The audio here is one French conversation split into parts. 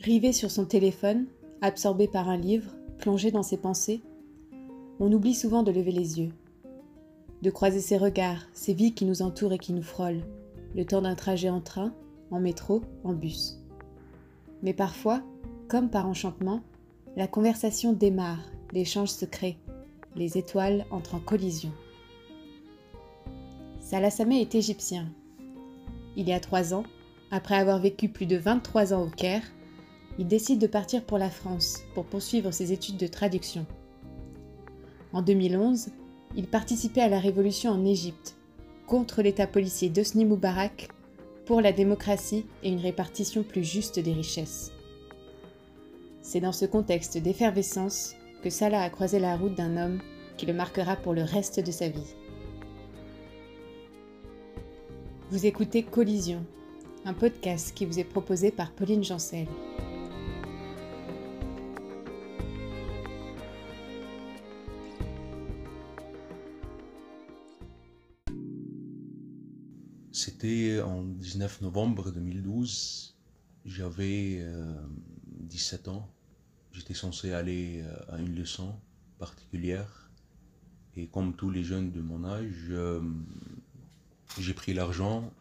Rivé sur son téléphone, absorbé par un livre, plongé dans ses pensées, on oublie souvent de lever les yeux, de croiser ses regards, ces vies qui nous entourent et qui nous frôlent, le temps d'un trajet en train, en métro, en bus. Mais parfois, comme par enchantement, la conversation démarre, l'échange se crée, les étoiles entrent en collision. Salah Sameh est égyptien. Il y a trois ans, après avoir vécu plus de 23 ans au Caire, il décide de partir pour la France pour poursuivre ses études de traduction. En 2011, il participait à la révolution en Égypte, contre l'État policier d'Osni Moubarak, pour la démocratie et une répartition plus juste des richesses. C'est dans ce contexte d'effervescence que Salah a croisé la route d'un homme qui le marquera pour le reste de sa vie. Vous écoutez Collision, un podcast qui vous est proposé par Pauline Jancel. C'était en 19 novembre 2012. J'avais 17 ans. J'étais censé aller à une leçon particulière. Et comme tous les jeunes de mon âge, j'ai pris l'argent,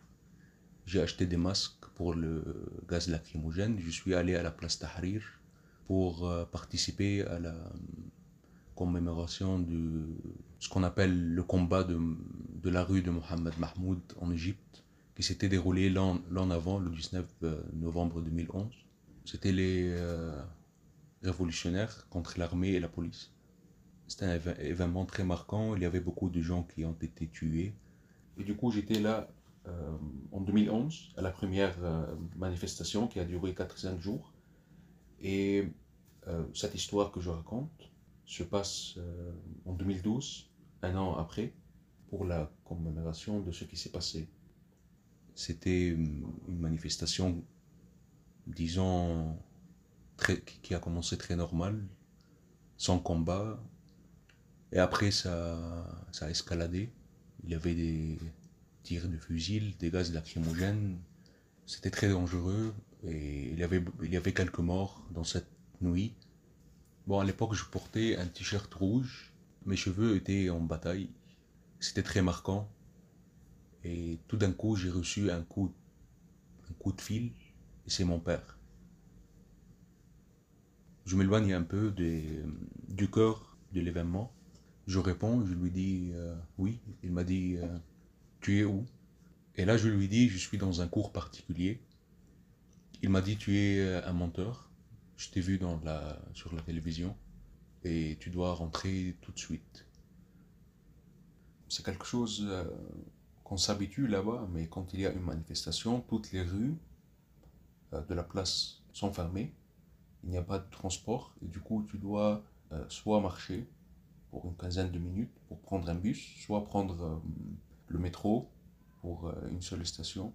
j'ai acheté des masques pour le gaz lacrymogène. Je suis allé à la place Tahrir pour participer à la commémoration de ce qu'on appelle le combat de, de, la rue de Mohamed Mahmoud en Égypte, qui s'était déroulé l'an avant, le 19 novembre 2011. C'était les euh, révolutionnaires contre l'armée et la police. C'était un événement très marquant, il y avait beaucoup de gens qui ont été tués. Et du coup, j'étais là euh, en 2011, à la première euh, manifestation qui a duré 4-5 jours. Et cette histoire que je raconte, se passe euh, en 2012, un an après, pour la commémoration de ce qui s'est passé. C'était une manifestation, disons, qui a commencé très normal, sans combat, et après ça a escaladé. Il y avait des tirs de fusil, des gaz lacrymogènes. C'était très dangereux et il y, avait, quelques morts dans cette nuit. Bon, à l'époque, je portais un t-shirt rouge. Mes cheveux étaient en bataille. C'était très marquant. Et tout d'un coup, j'ai reçu un coup, un coup de fil. Et c'est mon père. Je m'éloigne un peu du cœur de l'événement. Je réponds, je lui dis euh, oui. Il m'a dit euh, Tu es où? Et là, je lui dis Je suis dans un cours particulier. Il m'a dit Tu es euh, un menteur. Je t'ai vu dans la, sur la télévision. Et tu dois rentrer tout de suite. C'est quelque chose euh, qu'on s'habitue là-bas, mais quand il y a une manifestation, toutes les rues euh, de la place sont fermées, il n'y a pas de transport. Et du coup tu dois soit marcher pour une quinzaine de minutes pour prendre un bus, soit prendre le métro pour une seule station.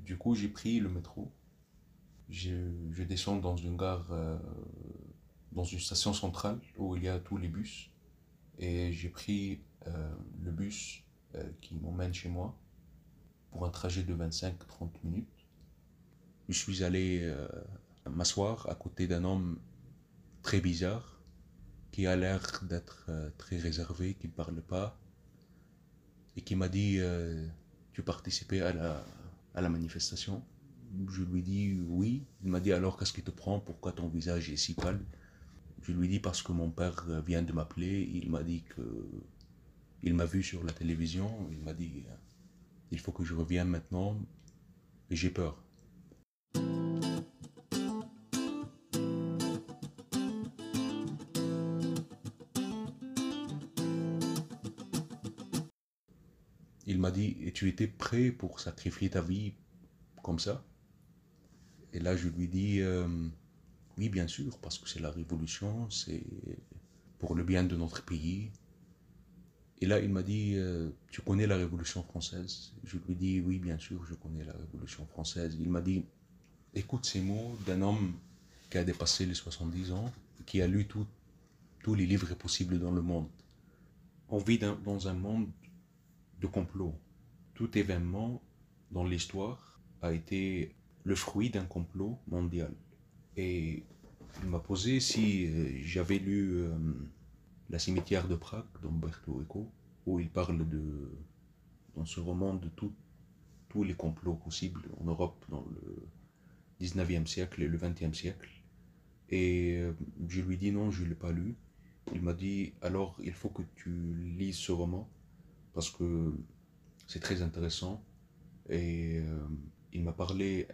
Du coup j'ai pris le métro je, descends dans une gare, euh, dans une station centrale où il y a tous les bus. Et j'ai pris euh, le bus euh, qui m'emmène chez moi pour un trajet de 25-30 minutes. Je suis allé m'asseoir à côté d'un homme très bizarre qui a l'air d'être très réservé, qui ne parle pas et qui m'a dit Tu participais à la, à la manifestation je lui dis oui. Il m'a dit alors qu'est-ce qui te prend? Pourquoi ton visage est si pâle? Je lui dis parce que mon père vient de m'appeler. Il m'a dit que il m'a vu sur la télévision. Il m'a dit il faut que je revienne maintenant et j'ai peur. M'a dit, et tu étais prêt pour sacrifier ta vie comme ça? Et là, je lui dis, euh, oui, bien sûr, parce que c'est la révolution, c'est pour le bien de notre pays. Et là, il m'a dit, euh, tu connais la Révolution française? Je lui dis, oui, bien sûr, je connais la Révolution française. Il m'a dit, écoute ces mots d'un homme qui a dépassé les 70 ans, qui a lu tous les livres possibles dans le monde. On vit dans un monde de complot. Tout événement dans l'histoire a été le fruit d'un complot mondial. Et il m'a posé si euh, j'avais lu euh, La cimetière de Prague d'Umberto Eco, où il parle de, dans ce roman de tous les complots possibles en Europe dans le 19e siècle et le 20e siècle. Et euh, je lui dis non, je ne l'ai pas lu. Il m'a dit alors il faut que tu lises ce roman parce que c'est très intéressant. Et il m'a parlé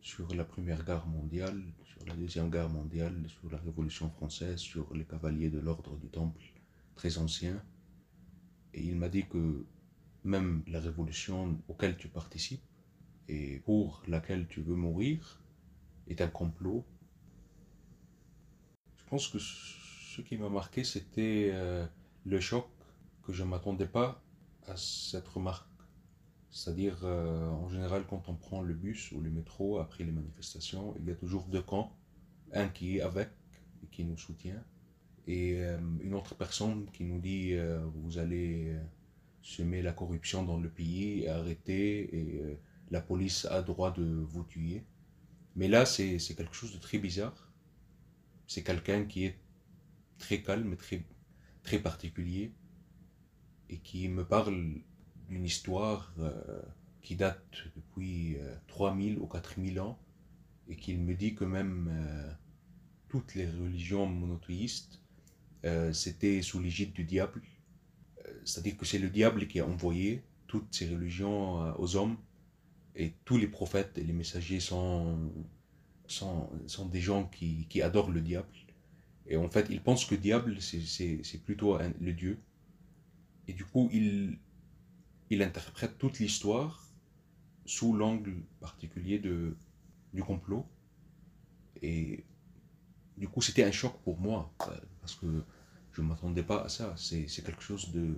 sur la Première Guerre mondiale, sur la Deuxième Guerre mondiale, sur la Révolution française, sur les cavaliers de l'ordre du Temple, très anciens. Et il m'a dit que même la révolution auquel tu participes et pour laquelle tu veux mourir est un complot. Je pense que ce qui m'a marqué, c'était euh, le choc que je ne m'attendais pas à cette remarque c'est-à-dire, euh, en général, quand on prend le bus ou le métro après les manifestations, il y a toujours deux camps. Un qui est avec et qui nous soutient, et euh, une autre personne qui nous dit euh, vous allez semer la corruption dans le pays arrêter, et la police a droit de vous tuer. Mais là, c'est quelque chose de très bizarre. C'est quelqu'un qui est très calme, très, très particulier, et qui me parle une histoire euh, qui date depuis 3000 euh, ou 4000 ans et qu'il me dit que même euh, toutes les religions monothéistes, c'était sous l'égide du diable. C'est-à-dire que c'est le diable qui a envoyé toutes ces religions aux hommes et tous les prophètes et les messagers sont, sont, sont des gens qui, qui, adorent le diable. Et en fait, ils pensent que le diable, c'est plutôt le Dieu. Et du coup, ils, il interprète toute l'histoire sous l'angle particulier de, du complot. Et du coup, c'était un choc pour moi, parce que je ne m'attendais pas à ça. C'est quelque chose de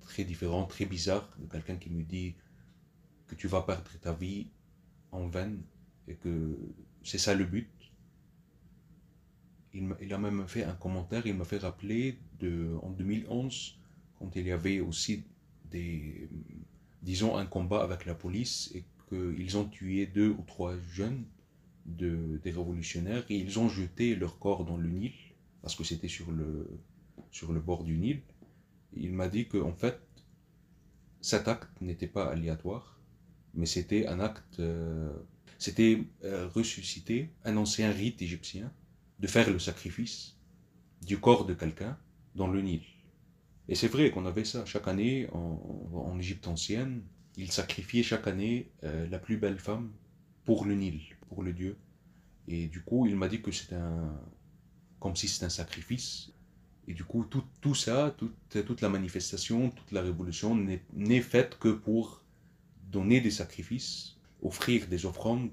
très différent, très bizarre, de quelqu'un qui me dit que tu vas perdre ta vie en vain et que c'est ça le but. Il, il, a même fait un commentaire, il m'a fait rappeler de, en 2011, quand il y avait aussi des, disons, un combat avec la police et qu'ils ont tué deux ou trois jeunes de, des révolutionnaires et ils ont jeté leur corps dans le Nil parce que c'était sur le, bord du Nil. Il m'a dit qu'en fait, cet acte n'était pas aléatoire, mais c'était un acte, euh, c'était euh, ressusciter un ancien rite égyptien de faire le sacrifice du corps de quelqu'un dans le Nil. Et c'est vrai qu'on avait ça. Chaque année, en, Égypte ancienne, ils sacrifiaient chaque année euh, la plus belle femme pour le Nil, pour le dieu. Et du coup, il m'a dit que c'était un. comme si c'était un sacrifice. Et du coup, tout, tout ça, toute, toute la manifestation, toute la révolution n'est faite que pour donner des sacrifices, offrir des offrandes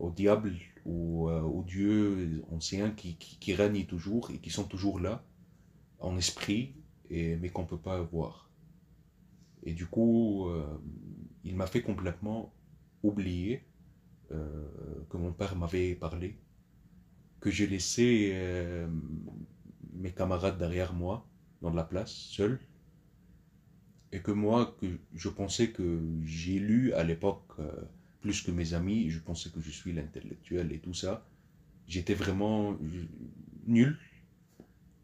au diable ou euh, aux dieux anciens qui, qui, qui règnent toujours et qui sont toujours là, en esprit, mais qu'on ne peut pas voir. Et du coup, euh, il m'a fait complètement oublier euh, que mon père m'avait parlé, que j'ai laissé euh, mes camarades derrière moi, dans la place, seul, et que moi, que je pensais que j'ai lu à l'époque plus que mes amis, je pensais que je suis l'intellectuel et tout ça, j'étais vraiment nul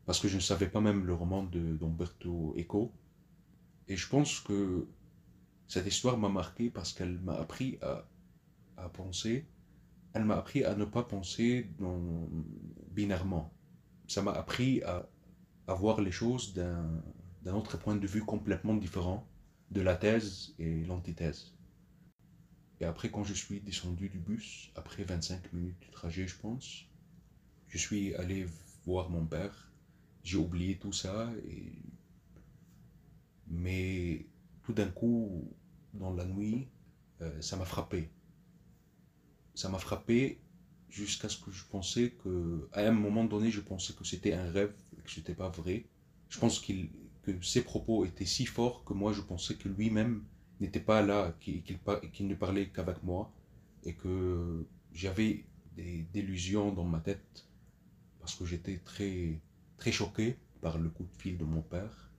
parce que je ne savais pas même le roman d'Umberto Eco. Et je pense que cette histoire m'a marqué parce qu'elle m'a appris à, penser, elle m'a appris à ne pas penser binairement. Ça m'a appris à, à, voir les choses d'un autre point de vue complètement différent de la thèse et l'antithèse. Et après, quand je suis descendu du bus, après 25 minutes de trajet, je pense, je suis allé voir mon père j'ai oublié tout ça. Mais tout d'un coup, dans la nuit, euh, ça m'a frappé. Ça m'a frappé jusqu'à ce que je pensais que, à un moment donné, je pensais que c'était un rêve, que ce n'était pas vrai. Je pense que ses propos étaient si forts que moi, je pensais que lui-même n'était pas là, qu'il, qu'il ne parlait qu'avec moi, et que j'avais des délusions dans ma tête, parce que j'étais très très choqué par le coup de fil de mon père.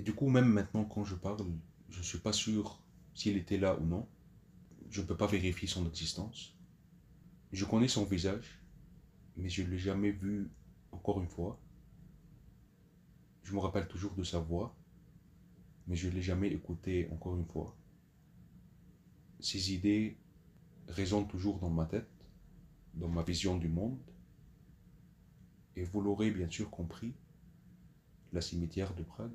Et du coup, même maintenant, quand je parle, je ne suis pas sûr s'il était là ou non. je ne peux pas vérifier son existence. Je connais son visage, mais je ne l'ai jamais vu encore une fois. Je me rappelle toujours de sa voix, mais je ne l'ai jamais écouté encore une fois. Ses idées résonnent toujours dans ma tête, dans ma vision du monde. Et vous l'aurez bien sûr compris, La cimetière de Prague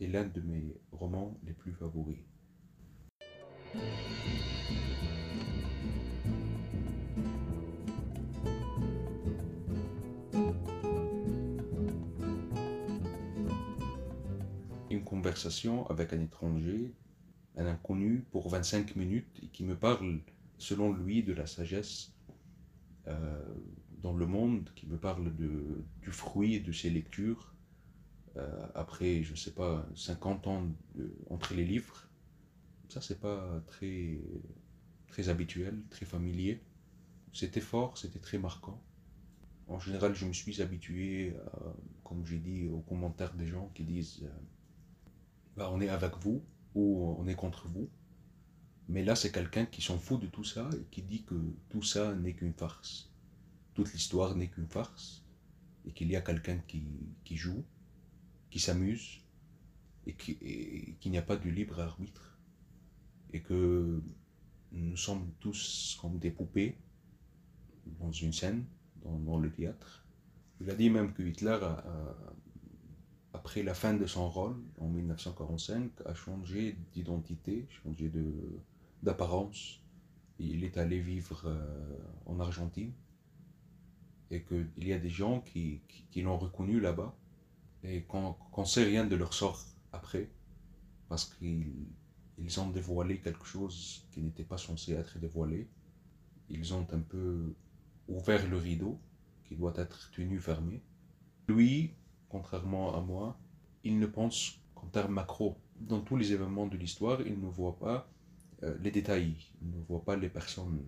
est l'un de mes romans les plus favoris. Une conversation avec un étranger, un inconnu pour 25 minutes et qui me parle selon lui de la sagesse euh, dans le monde, qui me parle de, du fruit de ses lectures euh, après, je ne sais pas, 50 ans entre les livres. Ça, c'est pas très, très habituel, très familier. C'était fort, c'était très marquant. En général, je me suis habitué, comme j'ai dit, aux commentaires des gens qui disent euh, bah, on est avec vous ou on est contre vous. Mais là, c'est quelqu'un qui s'en fout de tout ça et qui dit que tout ça n'est qu'une farce. Toute l'histoire n'est qu'une farce et qu'il y a quelqu'un qui, qui joue, qui s'amuse et qu'il n'y a pas de libre arbitre et que nous sommes tous comme des poupées dans une scène, dans, le théâtre. Il a dit même que Hitler, après la fin de son rôle, en 1945, a changé d'identité, changé d'apparence. Il est allé vivre euh, en Argentine et qu'il y a des gens qui, qui, l'ont reconnu là-bas et qu'on ne sait rien de leur sort après parce qu'ils ils ont dévoilé quelque chose qui n'était pas censé être dévoilé. Ils ont un peu ouvert le rideau qui doit être tenu fermé. Lui, contrairement à moi, il ne pense qu'en termes macro. Dans tous les événements de l'histoire, il ne voit pas euh, les détails, il ne voit pas les personnes.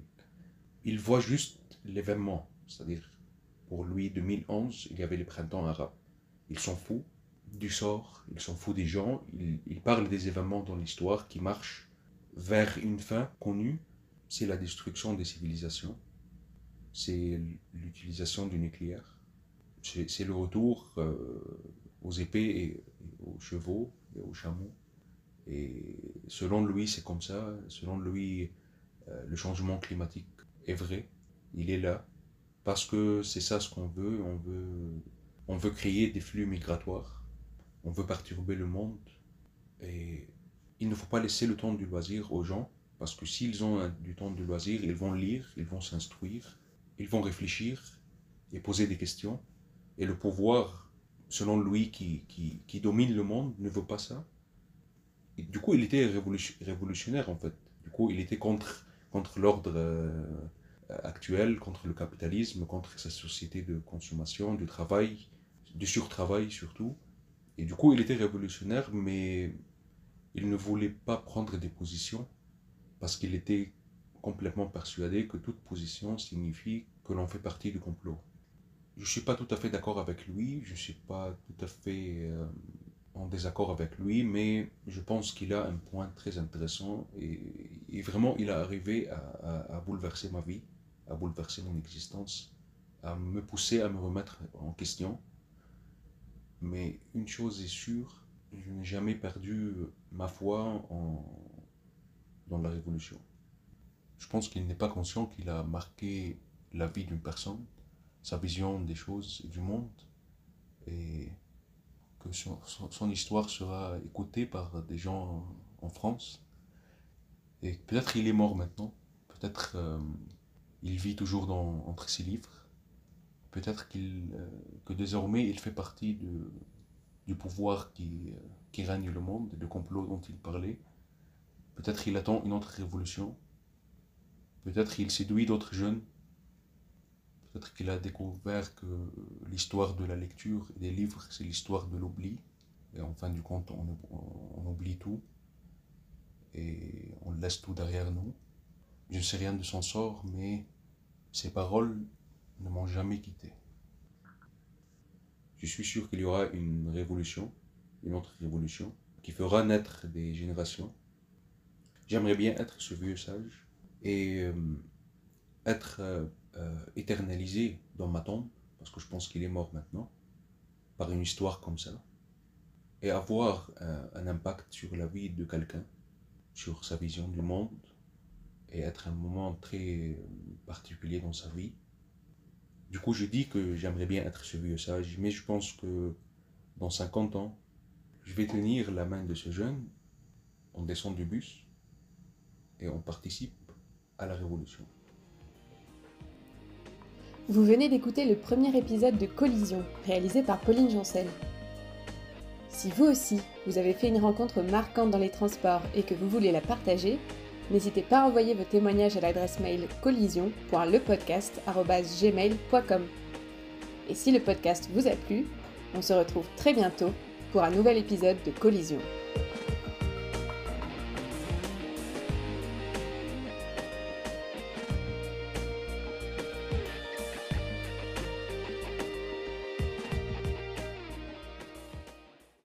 Il voit juste l'événement. C'est-à-dire, pour lui, 2011, il y avait les printemps arabes. Il s'en fout du sort, il s'en fout des gens, il, parle des événements dans l'histoire qui marchent vers une fin connue, c'est la destruction des civilisations, c'est l'utilisation du nucléaire, c'est le retour euh, aux épées et, aux chevaux et aux chameaux. Et selon lui, c'est comme ça, selon lui, euh, le changement climatique est vrai, il est là, parce que c'est ça ce qu'on veut, on veut, on veut créer des flux migratoires on veut perturber le monde. Et il ne faut pas laisser le temps du loisir aux gens, parce que s'ils ont du temps de loisir, ils vont lire, ils vont s'instruire, ils vont réfléchir et poser des questions. Et le pouvoir, selon lui, qui, qui, domine le monde, ne veut pas ça. Du coup, il était révolutionnaire, en fait. Du coup, il était contre, contre l'ordre euh, actuel, contre le capitalisme, contre sa société de consommation, du travail, du surtravail surtout. Et du coup, il était révolutionnaire, mais il ne voulait pas prendre des positions parce qu'il était complètement persuadé que toute position signifie que l'on fait partie du complot. Je ne suis pas tout à fait d'accord avec lui, je ne suis pas tout à fait euh, en désaccord avec lui, mais je pense qu'il a un point très intéressant et, vraiment il a arrivé à bouleverser ma vie, à bouleverser mon existence, à me pousser à me remettre en question mais une chose est sûre, je n'ai jamais perdu ma foi dans la révolution. Je pense qu'il n'est pas conscient qu'il a marqué la vie d'une personne, sa vision des choses et du monde, et que son, son, histoire sera écoutée par des gens en France. Et peut-être il est mort maintenant, peut-être euh, il vit toujours entre ses livres, peut-être euh, que désormais il fait partie du pouvoir qui, euh, qui règne le monde, du complot dont il parlait. Peut-être il attend une autre révolution. Peut-être il séduit d'autres jeunes. Peut-être qu'il a découvert que l'histoire de la lecture et des livres, c'est l'histoire de l'oubli. Et en fin du compte, on oublie tout. Et on laisse tout derrière nous. Je ne sais rien de son sort, mais ses paroles ne m'ont jamais quitté. Je suis sûr qu'il y aura une révolution, une autre révolution, qui fera naître des générations. J'aimerais bien être ce vieux sage et euh, être euh, euh, éternalisé dans ma tombe, parce que je pense qu'il est mort maintenant, par une histoire comme ça, et avoir un impact sur la vie de quelqu'un, sur sa vision du monde, et être un moment très particulier dans sa vie. Du coup, je dis que j'aimerais bien être ce vieux sage, mais je pense que dans 50 ans, je vais tenir la main de ce jeune, on descend du bus et on participe à la révolution. Vous venez d'écouter le premier épisode de Collision, réalisé par Pauline Jancel. Si vous aussi, vous avez fait une rencontre marquante dans les transports et que vous voulez la partager, n'hésitez pas à envoyer vos témoignages à l'adresse mail collision.lepodcast.gmail.com. Et si le podcast vous a plu, on se retrouve très bientôt pour un nouvel épisode de Collision.